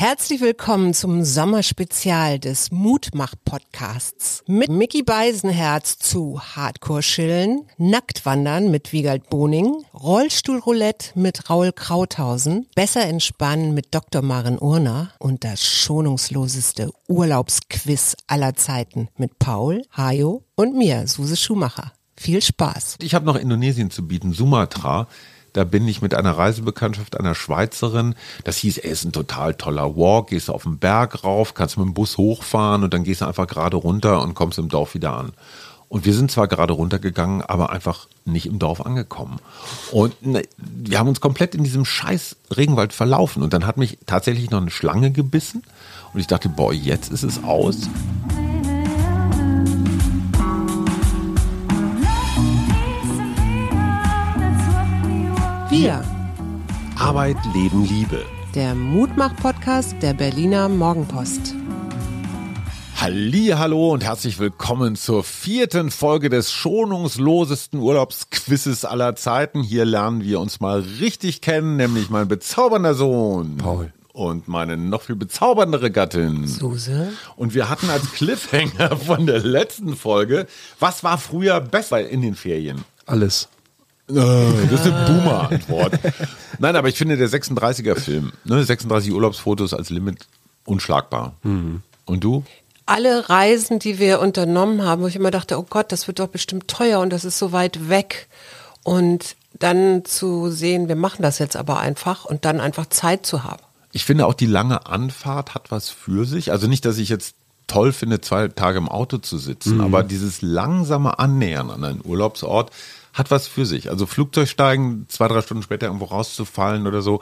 Herzlich willkommen zum Sommerspezial des Mutmach-Podcasts mit Mickey Beisenherz zu Hardcore-Chillen, Nacktwandern mit Wiegald Boning, Rollstuhlroulette mit Raul Krauthausen, Besser entspannen mit Dr. Maren Urner und das schonungsloseste Urlaubsquiz aller Zeiten mit Paul, Hajo und mir, Suse Schumacher. Viel Spaß. Ich habe noch Indonesien zu bieten, Sumatra. Da bin ich mit einer Reisebekanntschaft einer Schweizerin. Das hieß, er ist ein total toller Walk. Gehst du auf den Berg rauf, kannst mit dem Bus hochfahren und dann gehst du einfach gerade runter und kommst im Dorf wieder an. Und wir sind zwar gerade runtergegangen, aber einfach nicht im Dorf angekommen. Und ne, wir haben uns komplett in diesem scheiß Regenwald verlaufen. Und dann hat mich tatsächlich noch eine Schlange gebissen. Und ich dachte, boah, jetzt ist es aus. Wir, Arbeit, Leben, Liebe. der Mutmach-Podcast der Berliner Morgenpost. Halli, hallo und herzlich willkommen zur vierten Folge des schonungslosesten Urlaubsquizzes aller Zeiten. Hier lernen wir uns mal richtig kennen, nämlich mein bezaubernder Sohn. Paul. Und meine noch viel bezauberndere Gattin. Suse. Und wir hatten als Cliffhanger von der letzten Folge, was war früher besser in den Ferien? Alles. Äh, Das ist eine Boomer-Antwort. Nein, aber ich finde der 36er-Film, ne, 36 Urlaubsfotos als Limit unschlagbar. Und du? Alle Reisen, die wir unternommen haben, wo ich immer dachte, oh Gott, das wird doch bestimmt teuer und das ist so weit weg. Und dann zu sehen, wir machen das jetzt aber einfach und dann einfach Zeit zu haben. Ich finde auch die lange Anfahrt hat was für sich. Also nicht, dass ich jetzt toll finde, zwei Tage im Auto zu sitzen, aber dieses langsame Annähern an einen Urlaubsort hat was für sich. Also Flugzeugsteigen, zwei, drei Stunden später irgendwo rauszufallen oder so,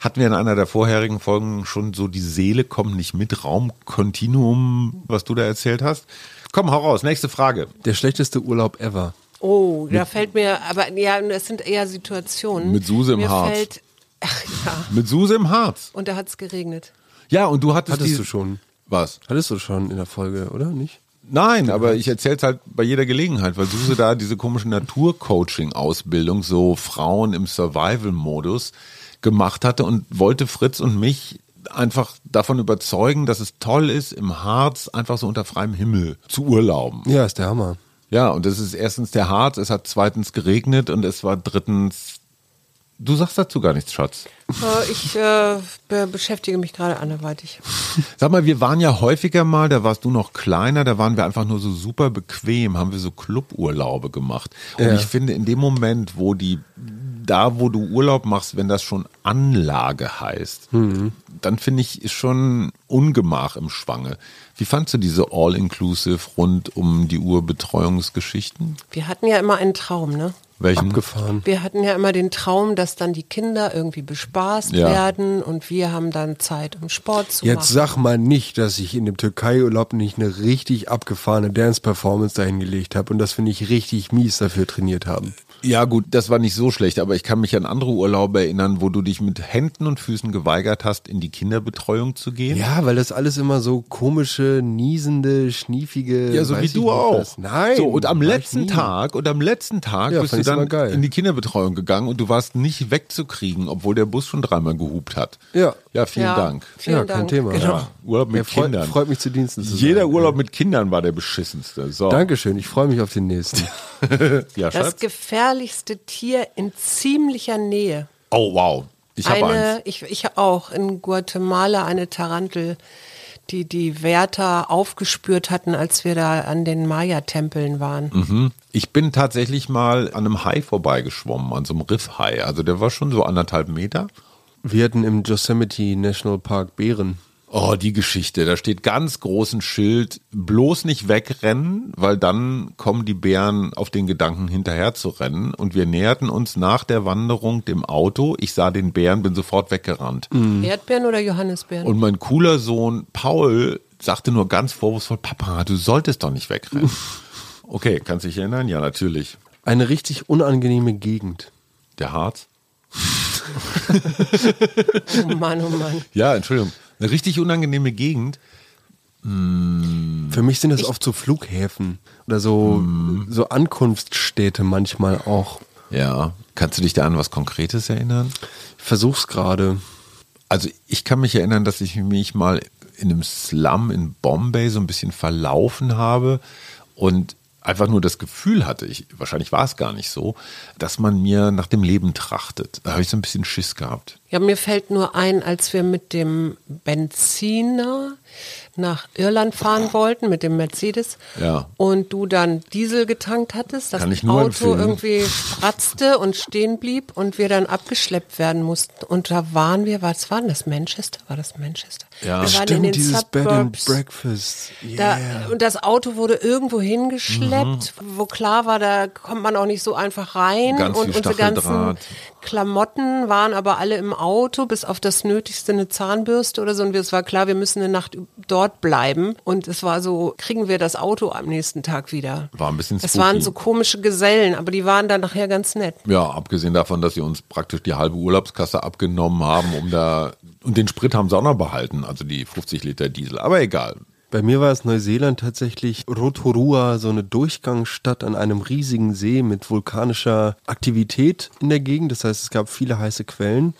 hatten wir in einer der vorherigen Folgen schon so die Seele kommt nicht mit, Raumkontinuum, was du da erzählt hast. Komm, hau raus, nächste Frage. Der schlechteste Urlaub ever. Oh, da fällt mir, aber ja, es sind eher Situationen. Mit Suse im mir Harz. Fällt, ach ja, Mit Suse im Harz. und da hat es geregnet. Ja, und du hattest, Hattest die- du schon. Was? Hattest du schon in der Folge, oder nicht? Nein, aber ich erzähl's halt bei jeder Gelegenheit, weil Suse da diese komische Naturcoaching-Ausbildung, so Frauen im Survival-Modus gemacht hatte und wollte Fritz und mich einfach davon überzeugen, dass es toll ist, im Harz einfach so unter freiem Himmel zu urlauben. Ja, ist der Hammer. Ja, und das ist erstens der Harz, es hat zweitens geregnet und es war drittens, du sagst dazu gar nichts, Schatz. Äh, Ich äh, be beschäftige mich gerade anderweitig. Sag mal, wir waren ja häufiger mal, da warst du noch kleiner, da waren wir einfach nur so super bequem, haben wir so Cluburlaube gemacht. Und Ja. ich finde, in dem Moment, wo die, da wo du Urlaub machst, wenn das schon Anlage heißt, dann finde ich, schon Ungemach im Schwange. Wie fandst du diese All-Inclusive rund um die Uhr Betreuungsgeschichten? Wir hatten ja immer einen Traum, ne? Welchen? Abgefahren. Wir hatten ja immer den Traum, dass dann die Kinder irgendwie bespaßt Ja. werden und wir haben dann Zeit, um Sport zu Jetzt machen. sag mal nicht, dass ich in dem Türkei-Urlaub nicht eine richtig abgefahrene Dance-Performance dahingelegt habe und das finde ich richtig mies dafür trainiert haben. Ja, gut, das war nicht so schlecht, aber ich kann mich an andere Urlaube erinnern, wo du dich mit Händen und Füßen geweigert hast, in die Kinderbetreuung zu gehen. Ja, weil das alles immer so komische, niesende, schniefige. Ja, so wie du auch. was. Nein. So, und am letzten. Tag, und am letzten Tag Ja, bist du ich's dann in die Kinderbetreuung gegangen und du warst nicht wegzukriegen, obwohl der Bus schon dreimal gehupt hat. Ja. Ja, vielen Ja. Dank. Vielen ja, kein Dank. Thema. Genau. Ja, Urlaub mit Ja, freut, Kindern. freut mich zu Diensten zu Jeder sein. Urlaub mit Kindern war der beschissenste. So. Dankeschön, ich freue mich auf den nächsten. Ja, Das gefährlichste Tier in ziemlicher Nähe. Oh, wow. Ich habe eins. eine, ich, ich auch in Guatemala eine Tarantel, die die Wärter aufgespürt hatten, als wir da an den Maya-Tempeln waren. Mhm. Ich bin tatsächlich mal an einem Hai vorbeigeschwommen, an so einem Riffhai. Also der war schon so anderthalb Meter. Wir hatten im Yosemite National Park Bären. Oh, die Geschichte. Da steht ganz großen Schild, bloß nicht wegrennen, weil dann kommen die Bären auf den Gedanken hinterher zu rennen. Und wir näherten uns nach der Wanderung dem Auto. Ich sah den Bären, bin sofort weggerannt. Erdbeeren oder Johannisbeeren? Und mein cooler Sohn Paul sagte nur ganz vorwurfsvoll, Papa, du solltest doch nicht wegrennen. Okay, kannst dich erinnern? Ja, natürlich. Eine richtig unangenehme Gegend. Der Harz? oh Mann, oh Mann. Ja, Entschuldigung. Eine richtig unangenehme Gegend. Für mich sind das oft so Flughäfen oder so, so Ankunftsstädte manchmal auch. Ja. Kannst du dich da an was Konkretes erinnern? Ich versuch's gerade. Also ich kann mich erinnern, dass ich mich mal in einem Slum in Bombay so ein bisschen verlaufen habe und einfach nur das Gefühl hatte, ich, wahrscheinlich war es gar nicht so, dass man mir nach dem Leben trachtet. Da habe ich so ein bisschen Schiss gehabt. Ja, mir fällt nur ein, als wir mit dem Benziner nach Irland fahren wollten mit dem Mercedes Ja. und du dann Diesel getankt hattest, das Kann ich nur Auto empfehlen. irgendwie spratzte und stehen blieb und wir dann abgeschleppt werden mussten. Und da waren wir, was war denn das? Manchester? War das Manchester? Ja. wir waren in Stimmt, den dieses Bed and Suburbs. Breakfast. Da, Yeah. und das Auto wurde irgendwo hingeschleppt, Mhm. wo klar war, da kommt man auch nicht so einfach rein. Ganz und viel unsere ganzen. Klamotten waren aber alle im Auto, bis auf das Nötigste eine Zahnbürste oder so. Und es war klar, wir müssen eine Nacht dort bleiben. Und es war so, kriegen wir das Auto am nächsten Tag wieder. War ein bisschen Es spooky. waren so komische Gesellen, aber die waren dann nachher ganz nett. Ja, abgesehen davon, dass sie uns praktisch die halbe Urlaubskasse abgenommen haben, um da und den Sprit haben sie auch noch behalten, also die 50 Liter Diesel. Aber egal. Bei mir war es Neuseeland tatsächlich Rotorua, so eine Durchgangsstadt an einem riesigen See mit vulkanischer Aktivität in der Gegend. Das heißt, es gab viele heiße Quellen.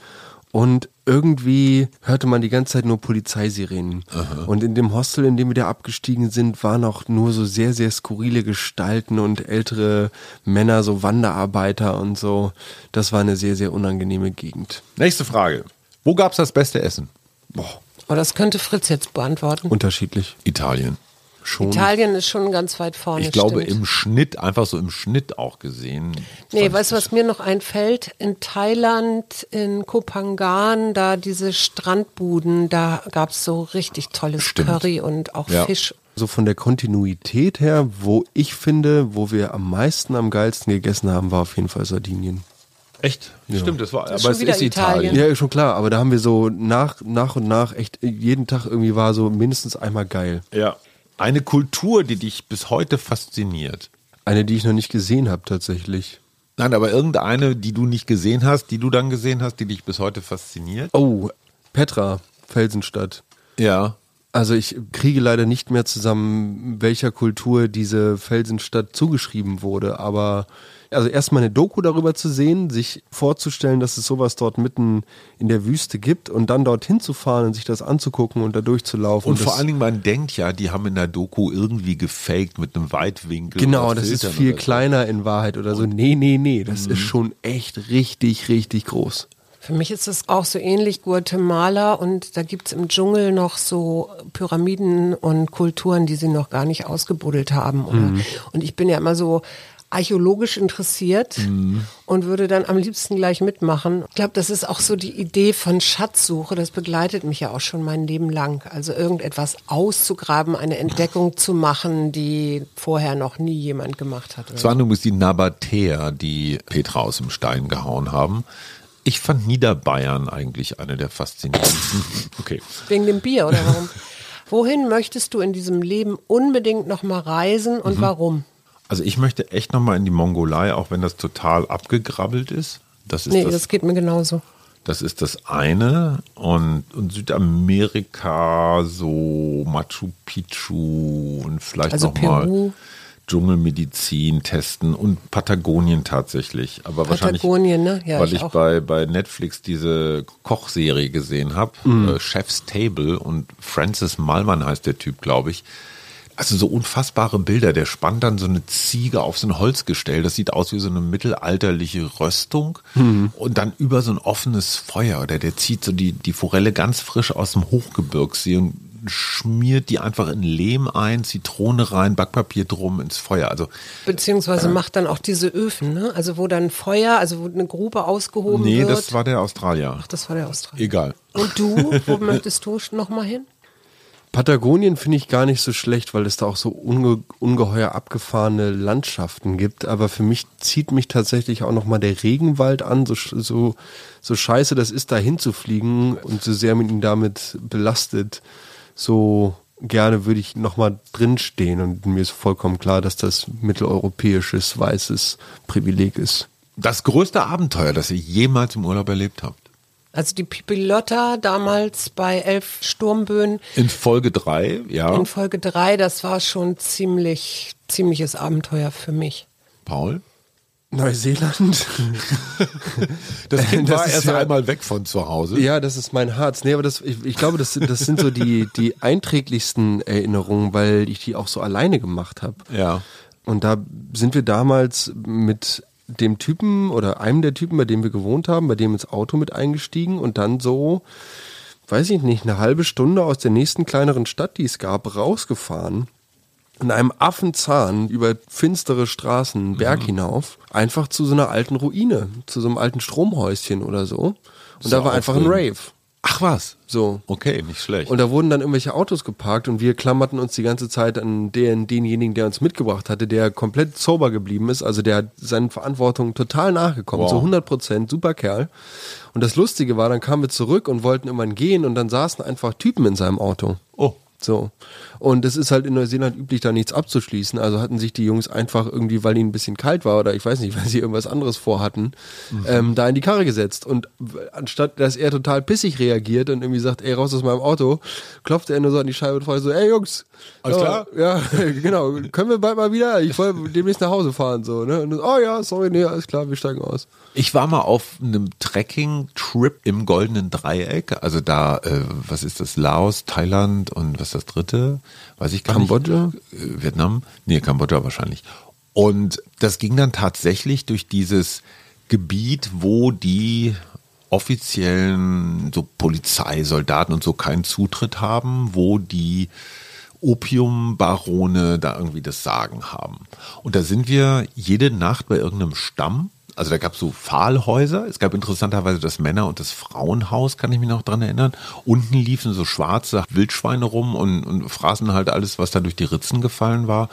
Und irgendwie hörte man die ganze Zeit nur Polizeisirenen. Und in dem Hostel, in dem wir da abgestiegen sind, waren auch nur so sehr, sehr skurrile Gestalten und ältere Männer, so Wanderarbeiter und so. Das war eine sehr, sehr unangenehme Gegend. Nächste Frage. Wo gab's das beste Essen? Boah, Aber das könnte Fritz jetzt beantworten. unterschiedlich. Italien. Schon. Italien ist schon ganz weit vorne. Ich glaube stimmt. im Schnitt, einfach so im Schnitt auch gesehen. Nee, weißt du, was mir noch einfällt? In Thailand, in Kopangan, da diese Strandbuden, da gab's so richtig tolles Stimmt. Curry und auch Ja. Fisch. So von der Kontinuität her, wo ich finde, wo wir am meisten, am geilsten gegessen haben, war auf jeden Fall Sardinien. Echt? Stimmt, das war, ist aber schon es ist Italien. Italien. Ja, schon klar, aber da haben wir so nach, nach und nach echt jeden Tag irgendwie war so mindestens einmal geil. Ja. Eine Kultur, die dich bis heute fasziniert. Eine, die ich noch nicht gesehen habe tatsächlich. Nein, aber irgendeine, die du nicht gesehen hast, die du dann gesehen hast, die dich bis heute fasziniert. Oh, Petra, Felsenstadt. Ja. Also ich kriege leider nicht mehr zusammen, welcher Kultur diese Felsenstadt zugeschrieben wurde, aber also erstmal eine Doku darüber zu sehen, sich vorzustellen, dass es sowas dort mitten in der Wüste gibt und dann dorthin zu fahren und sich das anzugucken und da durchzulaufen. Und vor allen Dingen, man denkt ja, die haben in der Doku irgendwie gefaked mit einem Weitwinkel. Genau, das ist Filtern viel oder so. kleiner in Wahrheit oder so. Nee, nee, nee, das Mhm. ist schon echt richtig, richtig groß. Für mich ist es auch so ähnlich Guatemala und da gibt's im Dschungel noch so Pyramiden und Kulturen, die sie noch gar nicht ausgebuddelt haben. Mhm. Und ich bin ja immer so archäologisch interessiert Mhm. und würde dann am liebsten gleich mitmachen. Ich glaube, das ist auch so die Idee von Schatzsuche. Das begleitet mich ja auch schon mein Leben lang. Also irgendetwas auszugraben, eine Entdeckung zu machen, die vorher noch nie jemand gemacht hat. Es waren übrigens die Nabatäer, die Petra aus dem Stein gehauen haben. Ich fand Niederbayern eigentlich eine der faszinierendsten. Okay. Wegen dem Bier oder warum? Wohin möchtest du in diesem Leben unbedingt noch mal reisen und Mhm. warum? Also ich möchte echt nochmal in die Mongolei, auch wenn das total abgegrabbelt ist. Das ist Nee, das, das geht mir genauso. Das ist das eine. Und, und Südamerika, so Machu Picchu und vielleicht Also nochmal Peru. Dschungelmedizin testen und Patagonien tatsächlich. Aber wahrscheinlich, Patagonien, ne? Ja, weil ich ich, auch. bei, bei Netflix diese Kochserie gesehen habe, Mhm. äh, Chef's Table und Francis Malman heißt der Typ, glaube ich. Also so unfassbare Bilder. Der spannt dann so eine Ziege auf so ein Holzgestell. Das sieht aus wie so eine mittelalterliche Röstung. Mhm. Und dann über so ein offenes Feuer. Oder der zieht so die, die Forelle ganz frisch aus dem Hochgebirgssee und schmiert die einfach in Lehm ein, Zitrone rein, Backpapier drum ins Feuer. Also Beziehungsweise macht dann auch diese Öfen, ne? Also wo dann Feuer, also wo eine Grube ausgehoben nee, wird. das war der Australier. Ach, das war der Australier. Egal. Und du, wo möchtest du noch mal hin? Patagonien finde ich gar nicht so schlecht, weil es da auch so unge ungeheuer abgefahrene Landschaften gibt. Aber für mich zieht mich tatsächlich auch nochmal der Regenwald an. So, so, so scheiße das ist, da hinzufliegen und so sehr man ihn damit belastet, so gerne würde ich nochmal drinstehen. Und mir ist vollkommen klar, dass das mitteleuropäisches, weißes Privileg ist. Das größte Abenteuer, das ihr jemals im Urlaub erlebt habt. Also die Pipilotta damals bei elf Sturmböen In Folge drei, ja. in Folge drei, das war schon ziemlich, ziemliches Abenteuer für mich. Paul? Neuseeland. Das Kind Das war ist erst ja- einmal weg von zu Hause. Ja, das ist mein Harz. Nee, aber das, ich, ich glaube, das, sind- das sind so die, die einträglichsten Erinnerungen, weil ich die auch so alleine gemacht habe. Ja. Und da sind wir damals mit dem Typen oder einem der Typen, bei dem wir gewohnt haben, bei dem ins Auto mit eingestiegen und dann so, weiß ich nicht, eine halbe Stunde aus der nächsten kleineren Stadt, die es gab, rausgefahren. In einem Affenzahn über finstere Straßen, einen Berg hinauf, einfach zu so einer alten Ruine, zu so einem alten Stromhäuschen oder so. Und So da war einfach ein. Rave. Ach was. So. Okay, nicht schlecht. Und da wurden dann irgendwelche Autos geparkt und wir klammerten uns die ganze Zeit an den, denjenigen, der uns mitgebracht hatte, der komplett sober geblieben ist. Also der hat seinen Verantwortungen total nachgekommen, Wow. so 100 Prozent, super Kerl. Und das Lustige war, dann kamen wir zurück und wollten irgendwann gehen und dann saßen einfach Typen in seinem Auto. So. Und es ist halt in Neuseeland üblich, da nichts abzuschließen. Also hatten sich die Jungs einfach irgendwie, weil ihnen ein bisschen kalt war oder ich weiß nicht, weil sie irgendwas anderes vorhatten, ähm, da in die Karre gesetzt. Und anstatt, dass er total pissig reagiert und irgendwie sagt, ey, raus aus meinem Auto, klopfte er nur so an die Scheibe und fragt so, ey Jungs, Alles ja, klar? Ja, genau. Können wir bald mal wieder? Ich wollte demnächst nach Hause fahren, so, ne? Und, oh ja, sorry, nee, alles klar, wir steigen aus. Ich war mal auf einem Trekking-Trip im Goldenen Dreieck. Also da, äh, was ist das? Laos, Thailand und was ist das dritte? Weiß ich gar Kambodscha? nicht. Äh, Vietnam? Nee, Kambodscha wahrscheinlich. Und das ging dann tatsächlich durch dieses Gebiet, wo die offiziellen so Polizeisoldaten und so keinen Zutritt haben, wo die Opiumbarone da irgendwie das Sagen haben. Und da sind wir jede Nacht bei irgendeinem Stamm. Also da gab es so Pfahlhäuser. Es gab interessanterweise das Männer- und das Frauenhaus, kann ich mich noch dran erinnern. Unten liefen so schwarze Wildschweine rum und, und fraßen halt alles, was da durch die Ritzen gefallen war.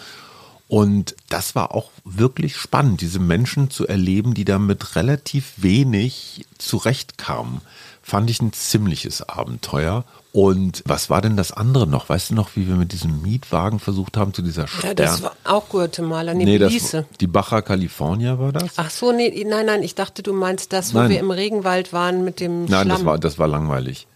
Und das war auch wirklich spannend, diese Menschen zu erleben, die da mit relativ wenig zurechtkamen. Fand ich ein ziemliches Abenteuer. Und was war denn das andere noch? Weißt du noch, wie wir mit diesem Mietwagen versucht haben zu dieser Stern? Ja, das war auch Guatemala, nee, nee, das, die Baja California war das? Ach so, nee, nein, nein, ich dachte, du meinst das, wo Nein. wir im Regenwald waren mit dem Nein, Schlamm. das war, das war langweilig.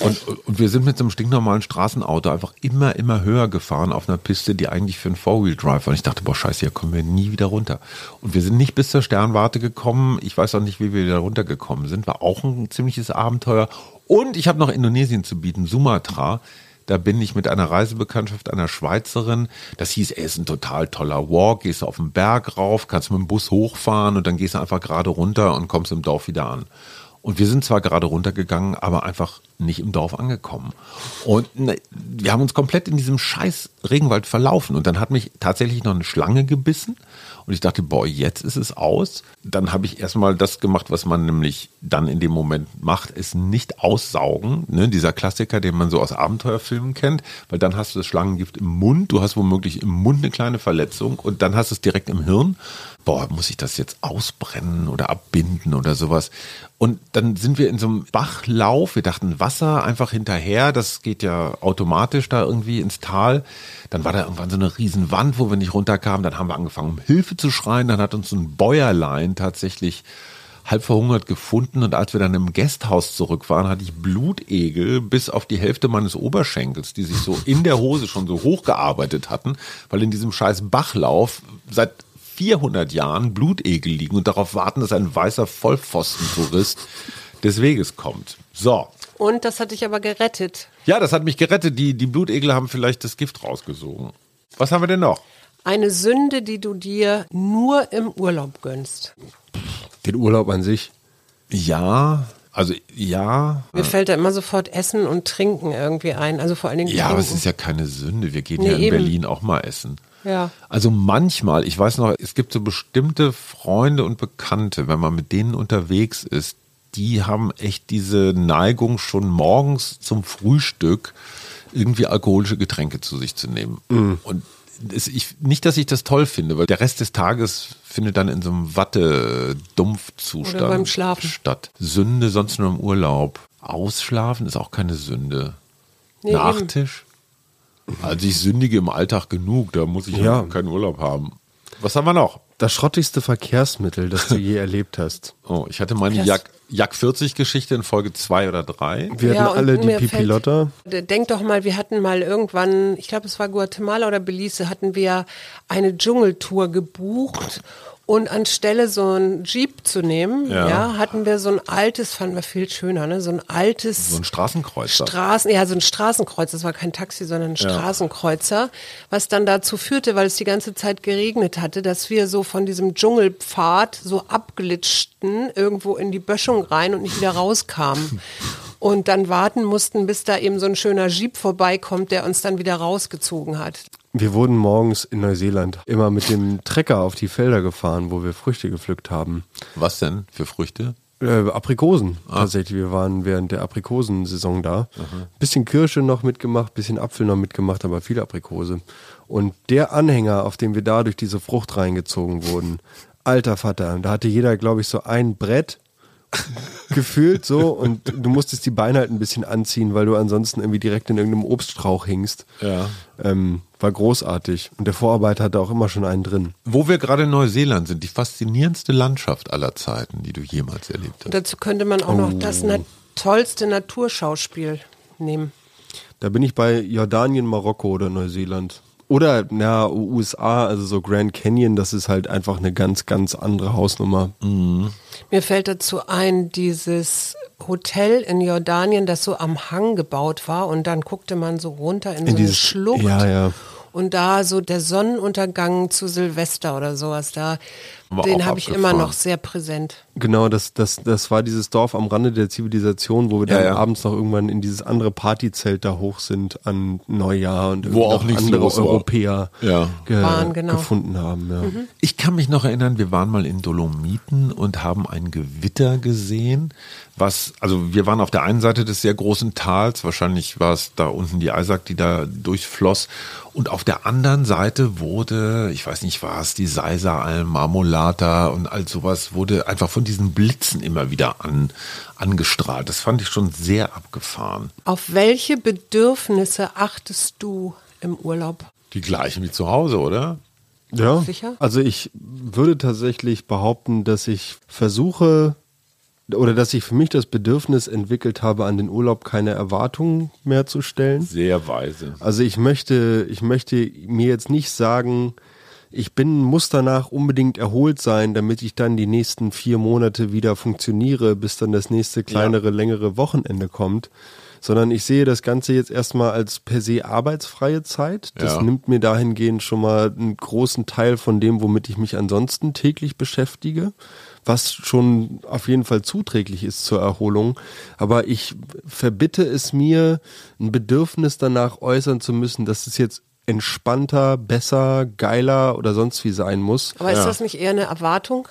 Und, und wir sind mit so einem stinknormalen Straßenauto einfach immer, immer höher gefahren auf einer Piste, die eigentlich für einen Four-Wheel-Drive war. Und ich dachte, boah, scheiße, hier kommen wir nie wieder runter. Und wir sind nicht bis zur Sternwarte gekommen. Ich weiß auch nicht, wie wir wieder runtergekommen sind. War auch ein ziemliches Abenteuer. Und ich habe noch Indonesien zu bieten, Sumatra. Da bin ich mit einer Reisebekanntschaft einer Schweizerin. Das hieß, ey, ist ein total toller Walk. Gehst du auf den Berg rauf, kannst mit dem Bus hochfahren und dann gehst du einfach gerade runter und kommst im Dorf wieder an. Und wir sind zwar gerade runtergegangen, aber einfach nicht im Dorf angekommen. Und ne, wir haben uns komplett in diesem scheiß Regenwald verlaufen. Und dann hat mich tatsächlich noch eine Schlange gebissen. Und ich dachte, boah, jetzt ist es aus. Dann habe ich erstmal das gemacht, was man nämlich dann in dem Moment macht, ist nicht aussaugen. Ne? Dieser Klassiker, den man so aus Abenteuerfilmen kennt. Weil dann hast du das Schlangengift im Mund. Du hast womöglich im Mund eine kleine Verletzung. Und dann hast du es direkt im Hirn. Boah, muss ich das jetzt ausbrennen oder abbinden oder sowas? Und dann sind wir in so einem Bachlauf. Wir dachten, Wasser einfach hinterher. Das geht ja automatisch da irgendwie ins Tal. Dann war da irgendwann so eine riesen Wand, wo wir nicht runterkamen. Dann haben wir angefangen, um Hilfe zu schreien. Dann hat uns ein Bäuerlein tatsächlich halb verhungert gefunden. Und als wir dann im Gasthaus zurück waren, hatte ich Blutegel bis auf die Hälfte meines Oberschenkels, die sich so in der Hose schon so hochgearbeitet hatten, weil in diesem scheiß Bachlauf seit 400 Jahren Blutegel liegen und darauf warten, dass ein weißer Vollpfostentourist des Weges kommt. So. Und das hat dich aber gerettet. Ja, das hat mich gerettet. Die, die Blutegel haben vielleicht das Gift rausgesogen. Was haben wir denn noch? Eine Sünde, die du dir nur im Urlaub gönnst. Den Urlaub an sich. Ja, also ja. Mir fällt da immer sofort Essen und Trinken irgendwie ein. Also vor allen Dingen Ja, aber es Trinken. ist ja keine Sünde. Wir gehen Nee, ja in eben. Berlin auch mal essen. Ja. Also manchmal, ich weiß noch, es gibt so bestimmte Freunde und Bekannte, wenn man mit denen unterwegs ist, die haben echt diese Neigung, schon morgens zum Frühstück irgendwie alkoholische Getränke zu sich zu nehmen. Und es, ich, nicht, dass ich das toll finde, weil der Rest des Tages findet dann in so einem Watte-Dumpfzustand statt. Sünde sonst nur im Urlaub. Ausschlafen ist auch keine Sünde. Nee, eben. Nachtisch? Also ich sündige im Alltag genug, da muss ich ja keinen Urlaub haben. Was haben wir noch? Das schrottigste Verkehrsmittel, das du je erlebt hast. Oh, ich hatte meine Jak, Jak 40 Geschichte in Folge 2 oder 3. Wir Ja, hatten alle die Pipilotta. Denk doch mal, wir hatten mal irgendwann, ich glaube, es war Guatemala oder Belize, hatten wir eine Dschungeltour gebucht Und anstelle so ein Jeep zu nehmen, Ja. ja. hatten wir so ein altes, fanden wir viel schöner, ne? So ein altes So ein Straßenkreuzer. Straßen, ja, so ein Straßenkreuz, das war kein Taxi, sondern ein Straßenkreuzer, was dann dazu führte, weil es die ganze Zeit geregnet hatte, dass wir so von diesem Dschungelpfad so abglitschten irgendwo in die Böschung rein und nicht wieder rauskamen. Und dann warten mussten, bis da eben so ein schöner Jeep vorbeikommt, der uns dann wieder rausgezogen hat. Wir wurden morgens in Neuseeland immer mit dem Trecker auf die Felder gefahren, wo wir Früchte gepflückt haben. Was denn für Früchte? Äh, Aprikosen tatsächlich. Wir waren während der Aprikosensaison da. Bisschen Kirsche noch mitgemacht, bisschen Apfel noch mitgemacht, aber viel Aprikose. Und der Anhänger, auf dem wir da durch diese Frucht reingezogen wurden, alter Vater, da hatte jeder, glaube ich, so ein Brett gefühlt so und du musstest die Beine halt ein bisschen anziehen, weil du ansonsten irgendwie direkt in irgendeinem Obststrauch hingst. Ja. Ähm, war großartig. Und der Vorarbeiter hatte auch immer schon einen drin. Wo wir gerade in Neuseeland sind, die faszinierendste Landschaft aller Zeiten, die du jemals erlebt hast. Und dazu könnte man auch noch das na tollste Naturschauspiel nehmen. Da bin ich bei Jordanien, Marokko oder Neuseeland. Oder, na, USA, also so Grand Canyon, das ist halt einfach eine ganz, ganz andere Hausnummer. Mir fällt dazu ein, dieses Hotel in Jordanien, das so am Hang gebaut war und dann guckte man so runter in, so eine dieses- Schlucht. ja, ja. Und da so der Sonnenuntergang zu Silvester oder sowas, da, den habe ich immer noch sehr präsent. Genau, das, das, das war dieses Dorf am Rande der Zivilisation, wo wir Ja, dann ja. abends noch irgendwann in dieses andere Partyzelt da hoch sind an Neujahr und Wo auch andere war. Europäer Ja. ge Waren, genau. gefunden haben. Ja. Ich kann mich noch erinnern, wir waren mal in Dolomiten und haben ein Gewitter gesehen, was, also wir waren auf der einen Seite des sehr großen Tals, wahrscheinlich war es da unten die Eisack, die da durchfloss, und auf der anderen Seite wurde, ich weiß nicht was, die Seiseralm, Marmolata und all sowas wurde einfach von diesen Blitzen immer wieder an, angestrahlt. Das fand ich schon sehr abgefahren. Auf welche Bedürfnisse achtest du im Urlaub? Die gleichen wie zu Hause, oder? Ja, Sicher? also ich würde tatsächlich behaupten, dass ich versuche oder dass ich für mich das Bedürfnis entwickelt habe, an den Urlaub keine Erwartungen mehr zu stellen. Sehr weise. Also ich möchte, ich möchte mir jetzt nicht sagen, ich bin, muss danach unbedingt erholt sein, damit ich dann die nächsten vier Monate wieder funktioniere, bis dann das nächste kleinere, längere Wochenende kommt. Sondern ich sehe das Ganze jetzt erstmal als per se arbeitsfreie Zeit. Das Ja. nimmt mir dahingehend schon mal einen großen Teil von dem, womit ich mich ansonsten täglich beschäftige, was schon auf jeden Fall zuträglich ist zur Erholung. Aber ich verbitte es mir, ein Bedürfnis danach äußern zu müssen, dass es jetzt entspannter, besser, geiler oder sonst wie sein muss. Aber ist Ja. das nicht eher eine Erwartung?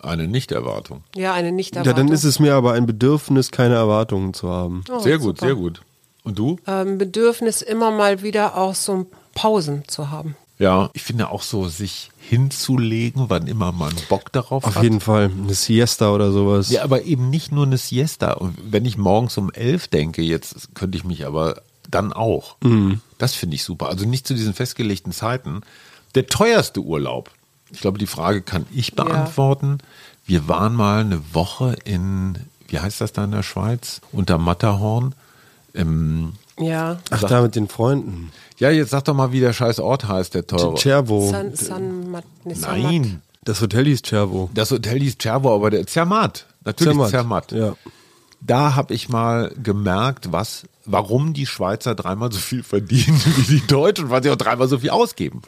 Eine Nichterwartung. Ja, eine Ja, Nicht-Erwartung. dann ist es mir aber ein Bedürfnis, keine Erwartungen zu haben. Oh, sehr gut, super. sehr gut. Und du? Ähm, Bedürfnis, immer mal wieder auch so Pausen zu haben. Ja, ich finde auch so, sich hinzulegen, wann immer man Bock darauf Auf hat. jeden Fall. Eine Siesta oder sowas. Ja, aber eben nicht nur eine Siesta. Und wenn ich morgens um elf denke, jetzt könnte ich mich aber dann auch. Das finde ich super. Also nicht zu diesen festgelegten Zeiten. Der teuerste Urlaub. Ich glaube, die Frage kann ich beantworten. Wir waren mal eine Woche in, wie heißt das da in der Schweiz? Unter Matterhorn. Ähm, Ja. Ach, da mit den Freunden. ja, jetzt sag doch mal, wie der scheiß Ort heißt, der teure. Cervo. San, San Mat, nee, San Mat. Nein. Das Hotel hieß Cervo. Das Hotel hieß Cervo, aber der Zermatt. Natürlich Zermatt. Ja. Da habe ich mal gemerkt, was, warum die Schweizer dreimal so viel verdienen wie die Deutschen, weil sie auch dreimal so viel ausgeben.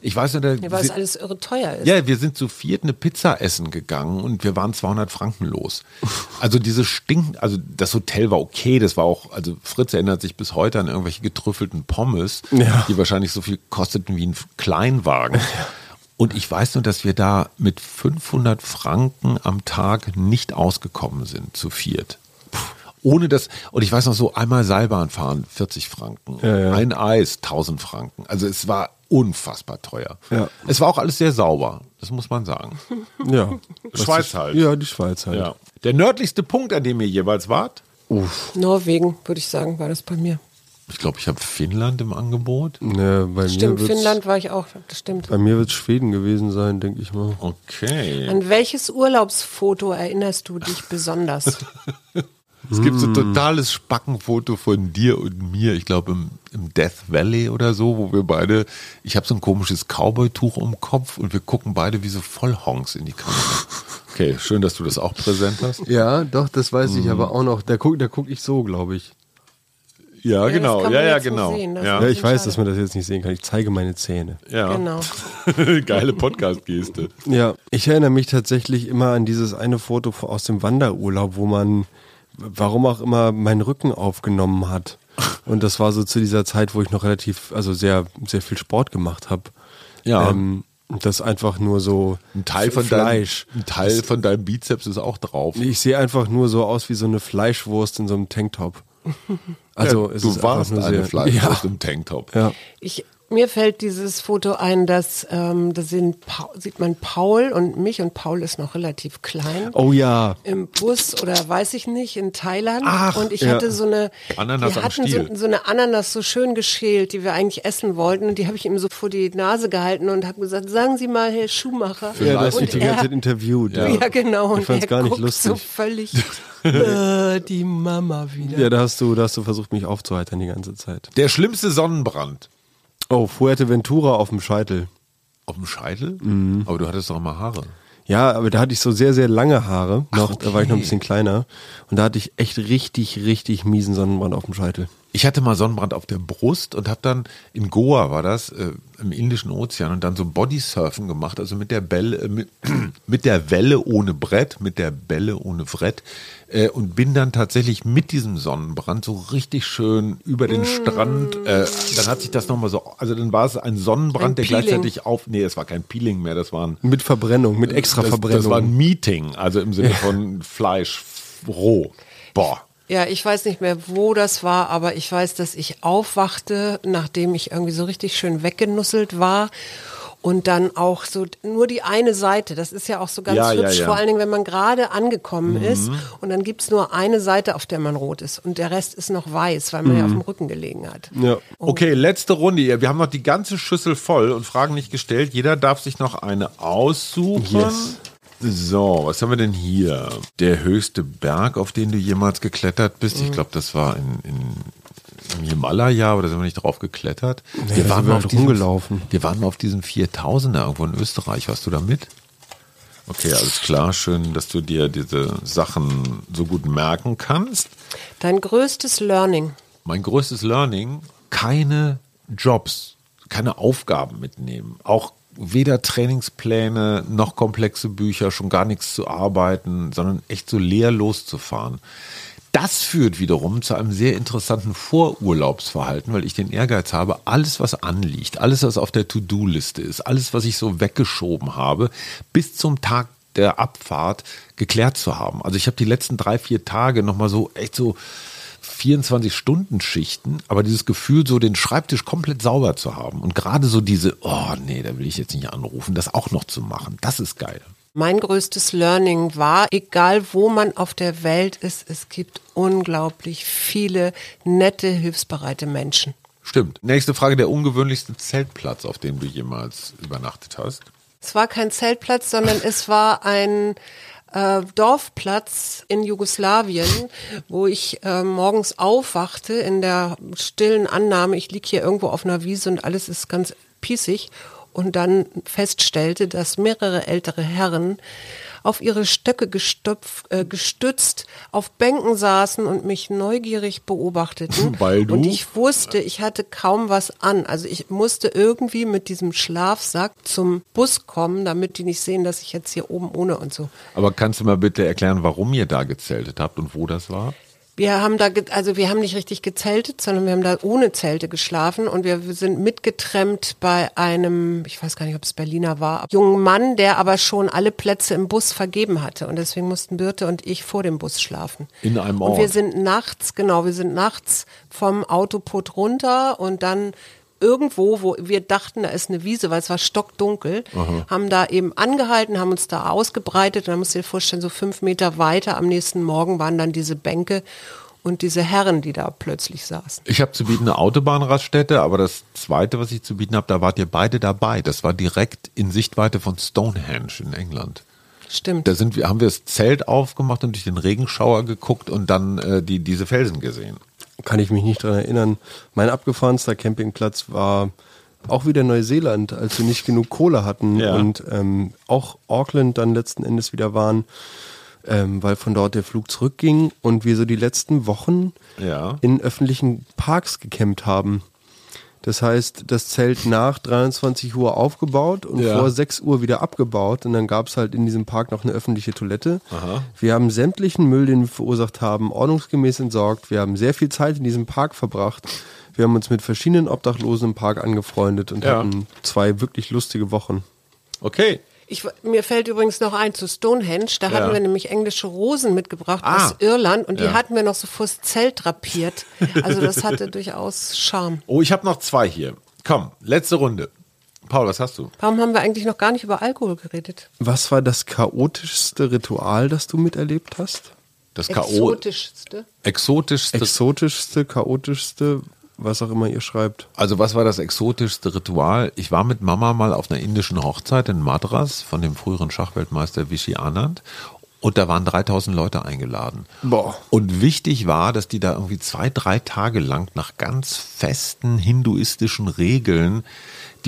Ich weiß nicht, Ja, weil es alles irre teuer ist. ja, wir sind zu viert eine Pizza essen gegangen und wir waren 200 Franken los. Also diese stinken, also das Hotel war okay, das war auch, also Fritz erinnert sich bis heute an irgendwelche getrüffelten Pommes, Ja. die wahrscheinlich so viel kosteten wie ein Kleinwagen. Und ich weiß nur, dass wir da mit 500 Franken am Tag nicht ausgekommen sind, zu viert. Ohne das, und ich weiß noch so, einmal Seilbahn fahren, 40 Franken. Ja, ja. Ein Eis, 1000 Franken. Also es war unfassbar teuer. Ja. Es war auch alles sehr sauber, das muss man sagen. Ja. Schweiz halt. Ja, die Schweiz halt. Ja. Der nördlichste Punkt, an dem ihr jeweils wart? Uff. Norwegen, würde ich sagen, war das bei mir. Ich glaube, ich habe Finnland im Angebot. Ne, bei Stimmt, mir Finnland war ich auch, das stimmt. Bei mir wird es Schweden gewesen sein, denke ich mal. Okay. An welches Urlaubsfoto erinnerst du dich besonders? Es gibt so Hm. ein totales Spackenfoto von dir und mir, ich glaube im im Death Valley oder so, wo wir beide, ich habe so ein komisches Cowboy-Tuch um den Kopf und wir gucken beide wie so Vollhonks in die Kamera. Okay, schön, dass du das auch präsent hast. Ja, doch, das weiß ich aber auch noch. Da gucke da guck ich so, glaube ich. Ja, das genau. Ja, ja, genau. sehen, das ja. Ja, ich weiß, schade. dass man das jetzt nicht sehen kann. Ich zeige meine Zähne. ja. Genau. Geile Podcast-Geste. Ja, ich erinnere mich tatsächlich immer an dieses eine Foto aus dem Wanderurlaub, wo man, warum auch immer, meinen Rücken aufgenommen hat. Und das war so zu dieser Zeit, wo ich noch relativ, also sehr, sehr viel Sport gemacht habe. Ja. Ähm, das einfach nur so Ein Teil von deinem, Fleisch. ein Teil von deinem Bizeps ist auch drauf. Ich sehe einfach nur so aus wie so eine Fleischwurst in so einem Tanktop. Also ja, es du warst eine sehr- Fleischwurst im Tanktop. Ja. Ich, mir fällt dieses Foto ein, dass ähm, da sieht man Paul und mich und Paul ist noch relativ klein. Oh ja. Im Bus oder weiß ich nicht, in Thailand. Ach, und ich ja. hatte so eine, Ananas wir am hatten so, so eine Ananas so schön geschält, die wir eigentlich essen wollten. Und die habe ich ihm so vor die Nase gehalten und habe gesagt, sagen Sie mal, Herr Schumacher. Ja, hast und mich die ganze Zeit interviewt. Ja, Ja, genau. Und Ich fand's er gar nicht guckt lustig. so völlig, äh, die Mama wieder. Ja, da hast du, da hast du versucht, mich aufzuheitern die ganze Zeit. Der schlimmste Sonnenbrand. Oh, Fuerteventura auf dem Scheitel. Auf dem Scheitel? Mhm. Aber du hattest doch immer Haare. Ja, aber da hatte ich so sehr, sehr lange Haare noch. Da war ich noch ein okay. bisschen kleiner. Und da hatte ich echt richtig, richtig miesen Sonnenbrand auf dem Scheitel. Ich hatte mal Sonnenbrand auf der Brust und habe dann in Goa war das äh, im Indischen Ozean und dann so Bodysurfen gemacht, also mit der Bälle, äh, mit, mit der Welle ohne Brett, mit der Bälle ohne Brett äh, und bin dann tatsächlich mit diesem Sonnenbrand so richtig schön über den Strand. Äh, dann hat sich das nochmal so, also dann war es ein Sonnenbrand, Ein der Peeling. gleichzeitig auf, nee, es war kein Peeling mehr, das war ein Mit Verbrennung, mit extra das, Verbrennung. das war ein Meeting, also im Sinne von Fleisch roh. Boah. Ja, ich weiß nicht mehr, wo das war, aber ich weiß, dass ich aufwachte, nachdem ich irgendwie so richtig schön weggenusselt war. Und dann auch so nur die eine Seite, das ist ja auch so ganz Ja, ja, hübsch, ja. vor allen Dingen, wenn man gerade angekommen ist und dann gibt's nur eine Seite, auf der man rot ist und der Rest ist noch weiß, weil man ja auf dem Rücken gelegen hat. ja. Okay, letzte Runde. hier. Wir haben noch die ganze Schüssel voll und Fragen nicht gestellt. Jeder darf sich noch eine aussuchen. Yes. So, was haben wir denn hier? Der höchste Berg, auf den du jemals geklettert bist. Mhm. Ich glaube, das war in, in, im Himalaya, oder sind wir nicht drauf geklettert? da sind wir mal halt rumgelaufen. Wir waren mal auf diesen 4000er irgendwo in Österreich. Warst du da mit? Okay, alles klar. Schön, dass du dir diese Sachen so gut merken kannst. Dein größtes Learning. Mein größtes Learning, keine Jobs, keine Aufgaben mitnehmen. Auch weder Trainingspläne noch komplexe Bücher, schon gar nichts zu arbeiten, sondern echt so leer loszufahren. Das führt wiederum zu einem sehr interessanten Vorurlaubsverhalten, weil ich den Ehrgeiz habe, alles, was anliegt, alles, was auf der To-Do-Liste ist, alles, was ich so weggeschoben habe, bis zum Tag der Abfahrt geklärt zu haben. Also ich habe die letzten drei, vier Tage nochmal so echt so 24-Stunden-Schichten, aber dieses Gefühl, so den Schreibtisch komplett sauber zu haben und gerade so diese, oh nee, da will ich jetzt nicht anrufen, das auch noch zu machen, das ist geil. Mein größtes Learning war, egal wo man auf der Welt ist, es gibt unglaublich viele nette, hilfsbereite Menschen. Stimmt. Nächste Frage, der ungewöhnlichste Zeltplatz, auf dem du jemals übernachtet hast. Es war kein Zeltplatz, sondern es war ein äh, Dorfplatz in Jugoslawien, wo ich äh, morgens aufwachte in der stillen Annahme, ich lieg hier irgendwo auf einer Wiese und alles ist ganz pießig und dann feststellte, dass mehrere ältere Herren auf ihre Stöcke gestopf, äh, gestützt auf Bänken saßen und mich neugierig beobachteten. Weil du? Und ich wusste, ich hatte kaum was an. Also ich musste irgendwie mit diesem Schlafsack zum Bus kommen, damit die nicht sehen, dass ich jetzt hier oben ohne und so. Aber kannst du mal bitte erklären, warum ihr da gezeltet habt und wo das war? Wir haben da, also wir haben nicht richtig gezeltet, sondern wir haben da ohne Zelte geschlafen und wir sind mitgetrennt bei einem, ich weiß gar nicht, ob es Berliner war, jungen Mann, der aber schon alle Plätze im Bus vergeben hatte und deswegen mussten Birte und ich vor dem Bus schlafen. In einem Und wir Ort. sind nachts, genau, wir sind nachts vom Autoput runter und dann irgendwo, wo wir dachten, da ist eine Wiese, weil es war stockdunkel, haben da eben angehalten, haben uns da ausgebreitet und dann musst du dir vorstellen, so fünf Meter weiter am nächsten Morgen waren dann diese Bänke und diese Herren, die da plötzlich saßen. Ich habe zu bieten eine Autobahnraststätte, aber das zweite, was ich zu bieten habe, da wart ihr beide dabei. Das war direkt in Sichtweite von Stonehenge in England. Stimmt. Da sind wir, haben wir das Zelt aufgemacht und durch den Regenschauer geguckt und dann äh, die, diese Felsen gesehen. Kann ich mich nicht dran erinnern. Mein abgefahrenster Campingplatz war auch wieder Neuseeland, als wir nicht genug Kohle hatten Ja. und ähm, auch Auckland dann letzten Endes wieder waren, ähm, weil von dort der Flug zurückging und wir so die letzten Wochen Ja. in öffentlichen Parks gecampt haben. Das heißt, das Zelt nach 23 Uhr aufgebaut und Ja. vor 6 Uhr wieder abgebaut. Und dann gab es halt in diesem Park noch eine öffentliche Toilette. Aha. Wir haben sämtlichen Müll, den wir verursacht haben, ordnungsgemäß entsorgt. Wir haben sehr viel Zeit in diesem Park verbracht. Wir haben uns mit verschiedenen Obdachlosen im Park angefreundet und Ja. hatten zwei wirklich lustige Wochen. Okay. Ich, mir fällt übrigens noch ein zu Stonehenge. Da Ja. hatten wir nämlich englische Rosen mitgebracht Ah. aus Irland und die Ja. hatten wir noch so vors Zelt drapiert. Also das hatte durchaus Charme. Oh, ich habe noch zwei hier. Komm, letzte Runde. Paul, was hast du? Warum haben wir eigentlich noch gar nicht über Alkohol geredet? Was war das chaotischste Ritual, das du miterlebt hast? Das Exotischste. exotischste. Exotischste, chaotischste, was auch immer ihr schreibt. Also was war das exotischste Ritual? Ich war mit Mama mal auf einer indischen Hochzeit in Madras von dem früheren Schachweltmeister Vishy Anand und da waren 3000 Leute eingeladen. Boah. Und wichtig war, dass die da irgendwie zwei, drei Tage lang nach ganz festen hinduistischen Regeln,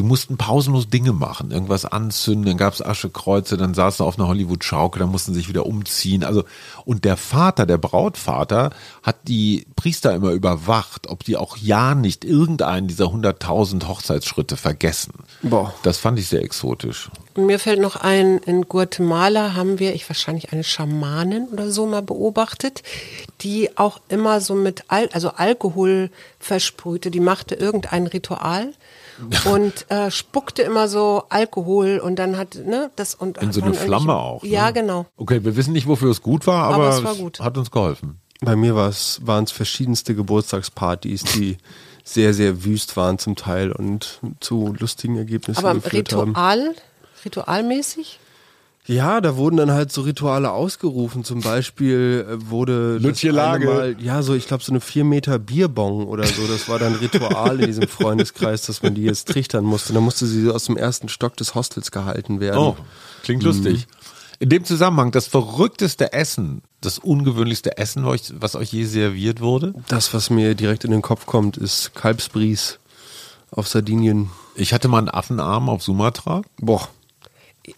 die mussten pausenlos Dinge machen, irgendwas anzünden, dann gab es Aschekreuze, dann saßen auf einer Hollywood-Schaukel, dann mussten sie sich wieder umziehen. Also und der Vater, der Brautvater, hat die Priester immer überwacht, ob die auch ja nicht irgendeinen dieser 100.000 Hochzeitsschritte vergessen. Boah. Das fand ich sehr exotisch. Und mir fällt noch ein, in Guatemala haben wir, ich wahrscheinlich eine Schamanin oder so mal beobachtet, die auch immer so mit Al also Alkohol versprühte. Die machte irgendein Ritual und äh, spuckte immer so Alkohol und dann hat, ne, das und In so eine Flamme auch. Ne? Ja, genau. Okay, wir wissen nicht, wofür es gut war, aber, Aber es war gut. hat uns geholfen. Bei mir waren es verschiedenste Geburtstagspartys, die sehr, sehr wüst waren zum Teil und zu lustigen Ergebnissen Aber geführt haben. Ritual, ritualmäßig? Ja, da wurden dann halt so Rituale ausgerufen. Zum Beispiel äh, wurde Lütje Lage. Mal, ja, so ich glaube so eine vier Meter Bierbong oder so. Das war dann Ritual in diesem Freundeskreis, dass man die jetzt trichtern musste. Dann musste sie so aus dem ersten Stock des Hostels gehalten werden. Oh, klingt lustig. In dem Zusammenhang, das verrückteste Essen, das ungewöhnlichste Essen, was euch, was euch je serviert wurde? Das, was mir direkt in den Kopf kommt, ist Kalbsbries auf Sardinien. Ich hatte mal einen Affenarm auf Sumatra. Boah.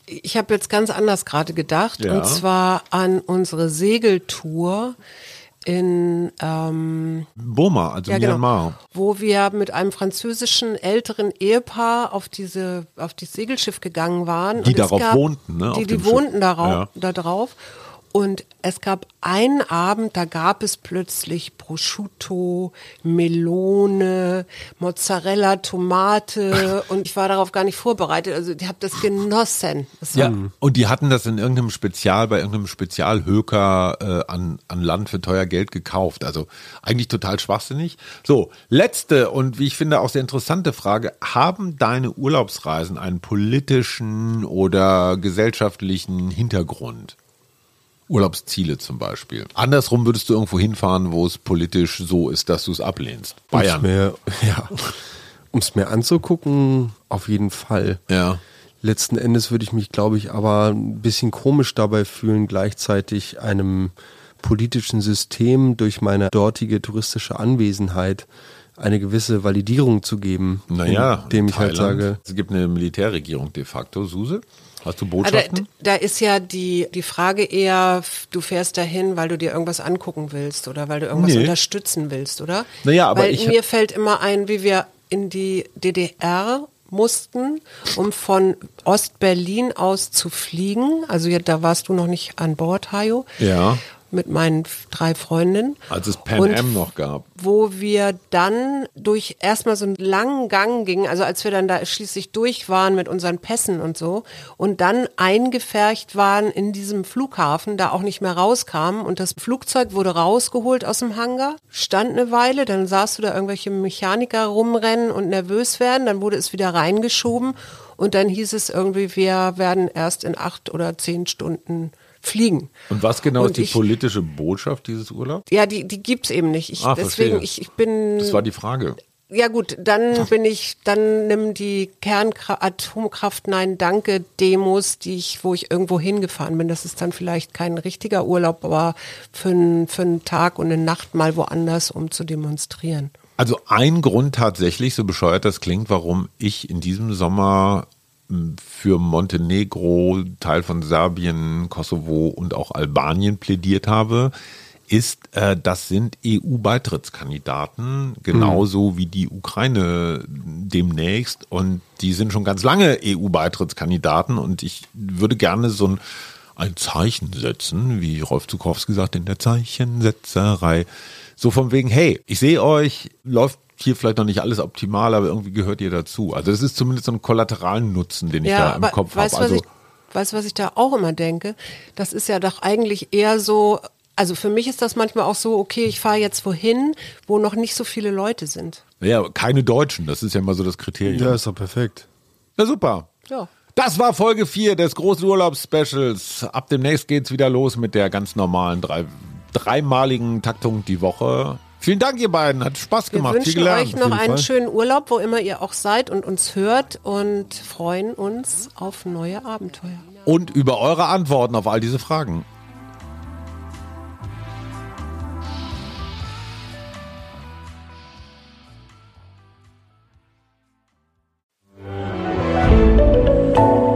Ich habe jetzt ganz anders gerade gedacht Ja. und zwar an unsere Segeltour in ähm, Burma, also ja, genau, Myanmar. wo wir mit einem französischen älteren Ehepaar auf diese auf das Segelschiff gegangen waren. Die darauf wohnten, ne, Die, die Schiff. wohnten darauf, Ja. da drauf. Und es gab einen Abend, da gab es plötzlich Prosciutto, Melone, Mozzarella, Tomate und ich war darauf gar nicht vorbereitet. Also ich habe das genossen. Das Ja, und die hatten das in irgendeinem Spezial, bei irgendeinem Spezialhöker äh, an, an Land für teuer Geld gekauft. Also eigentlich total schwachsinnig. So, letzte und wie ich finde auch sehr interessante Frage. Haben deine Urlaubsreisen einen politischen oder gesellschaftlichen Hintergrund? Urlaubsziele zum Beispiel. Andersrum würdest du irgendwo hinfahren, wo es politisch so ist, dass du es ablehnst. Um's Bayern. mir, ja, um es mir anzugucken, auf jeden Fall. Ja. Letzten Endes würde ich mich, glaube ich, aber ein bisschen komisch dabei fühlen, gleichzeitig einem politischen System durch meine dortige touristische Anwesenheit eine gewisse Validierung zu geben. Naja, indem ich halt Thailand, sage, es gibt eine Militärregierung de facto. Suse, hast du Ah, da, Botschaften? da ist ja die, die Frage eher, du fährst dahin, weil du dir irgendwas angucken willst oder weil du irgendwas Nee. unterstützen willst, oder? Naja, aber weil ich- mir fällt immer ein, wie wir in die DDR mussten, um von Ostberlin aus zu fliegen. Also ja, da warst du noch nicht an Bord, Hajo. Ja. Mit meinen drei Freundinnen. Als es Pan Und Am noch gab. wo wir dann durch erstmal so einen langen Gang gingen, also als wir dann da schließlich durch waren mit unseren Pässen und so und dann eingefärcht waren in diesem Flughafen, da auch nicht mehr rauskamen und das Flugzeug wurde rausgeholt aus dem Hangar, stand eine Weile, dann sahst du da irgendwelche Mechaniker rumrennen und nervös werden, dann wurde es wieder reingeschoben und dann hieß es irgendwie, wir werden erst in acht oder zehn Stunden fliegen. Und was genau Und ist die ich- politische Botschaft dieses Urlaubs? Ja, die, die gibt's eben nicht. Ich, Ah, deswegen, verstehe. ich, ich bin Das war die Frage. ja gut, dann bin ich, dann nimm die Kernkraft, Atomkraft, nein, danke Demos, die ich, wo ich irgendwo hingefahren bin. Das ist dann vielleicht kein richtiger Urlaub, aber für, einen für einen Tag und eine Nacht mal woanders, um zu demonstrieren. Also ein Grund tatsächlich, so bescheuert das klingt, warum ich in diesem Sommer für Montenegro, Teil von Serbien, Kosovo und auch Albanien plädiert habe, ist, äh, das sind EU-Beitrittskandidaten, genauso mhm. wie die Ukraine demnächst. Und die sind schon ganz lange EU-Beitrittskandidaten. Und ich würde gerne so ein, ein Zeichen setzen, wie Rolf Zukowski sagt, in der Zeichensetzerei. So von wegen, hey, ich sehe euch, läuft hier vielleicht noch nicht alles optimal, aber irgendwie gehört ihr dazu. Also das ist zumindest so ein kollateralen Nutzen, den ja, ich da im Kopf habe. Also, weißt du, was ich da auch immer denke? Das ist ja doch eigentlich eher so also für mich ist das manchmal auch so, okay, ich fahre jetzt wohin, wo noch nicht so viele Leute sind. Ja, keine Deutschen, das ist ja immer so das Kriterium. Ja, ist doch perfekt. Ja, super. Ja. Das war Folge 4 des großen Urlaubsspecials. Ab demnächst geht's wieder los mit der ganz normalen drei, dreimaligen Taktung die Woche. Vielen Dank, ihr beiden. Hat Spaß gemacht. Wir wünschen euch noch einen Fall. schönen Urlaub, wo immer ihr auch seid und uns hört und freuen uns auf neue Abenteuer. Und über eure Antworten auf all diese Fragen.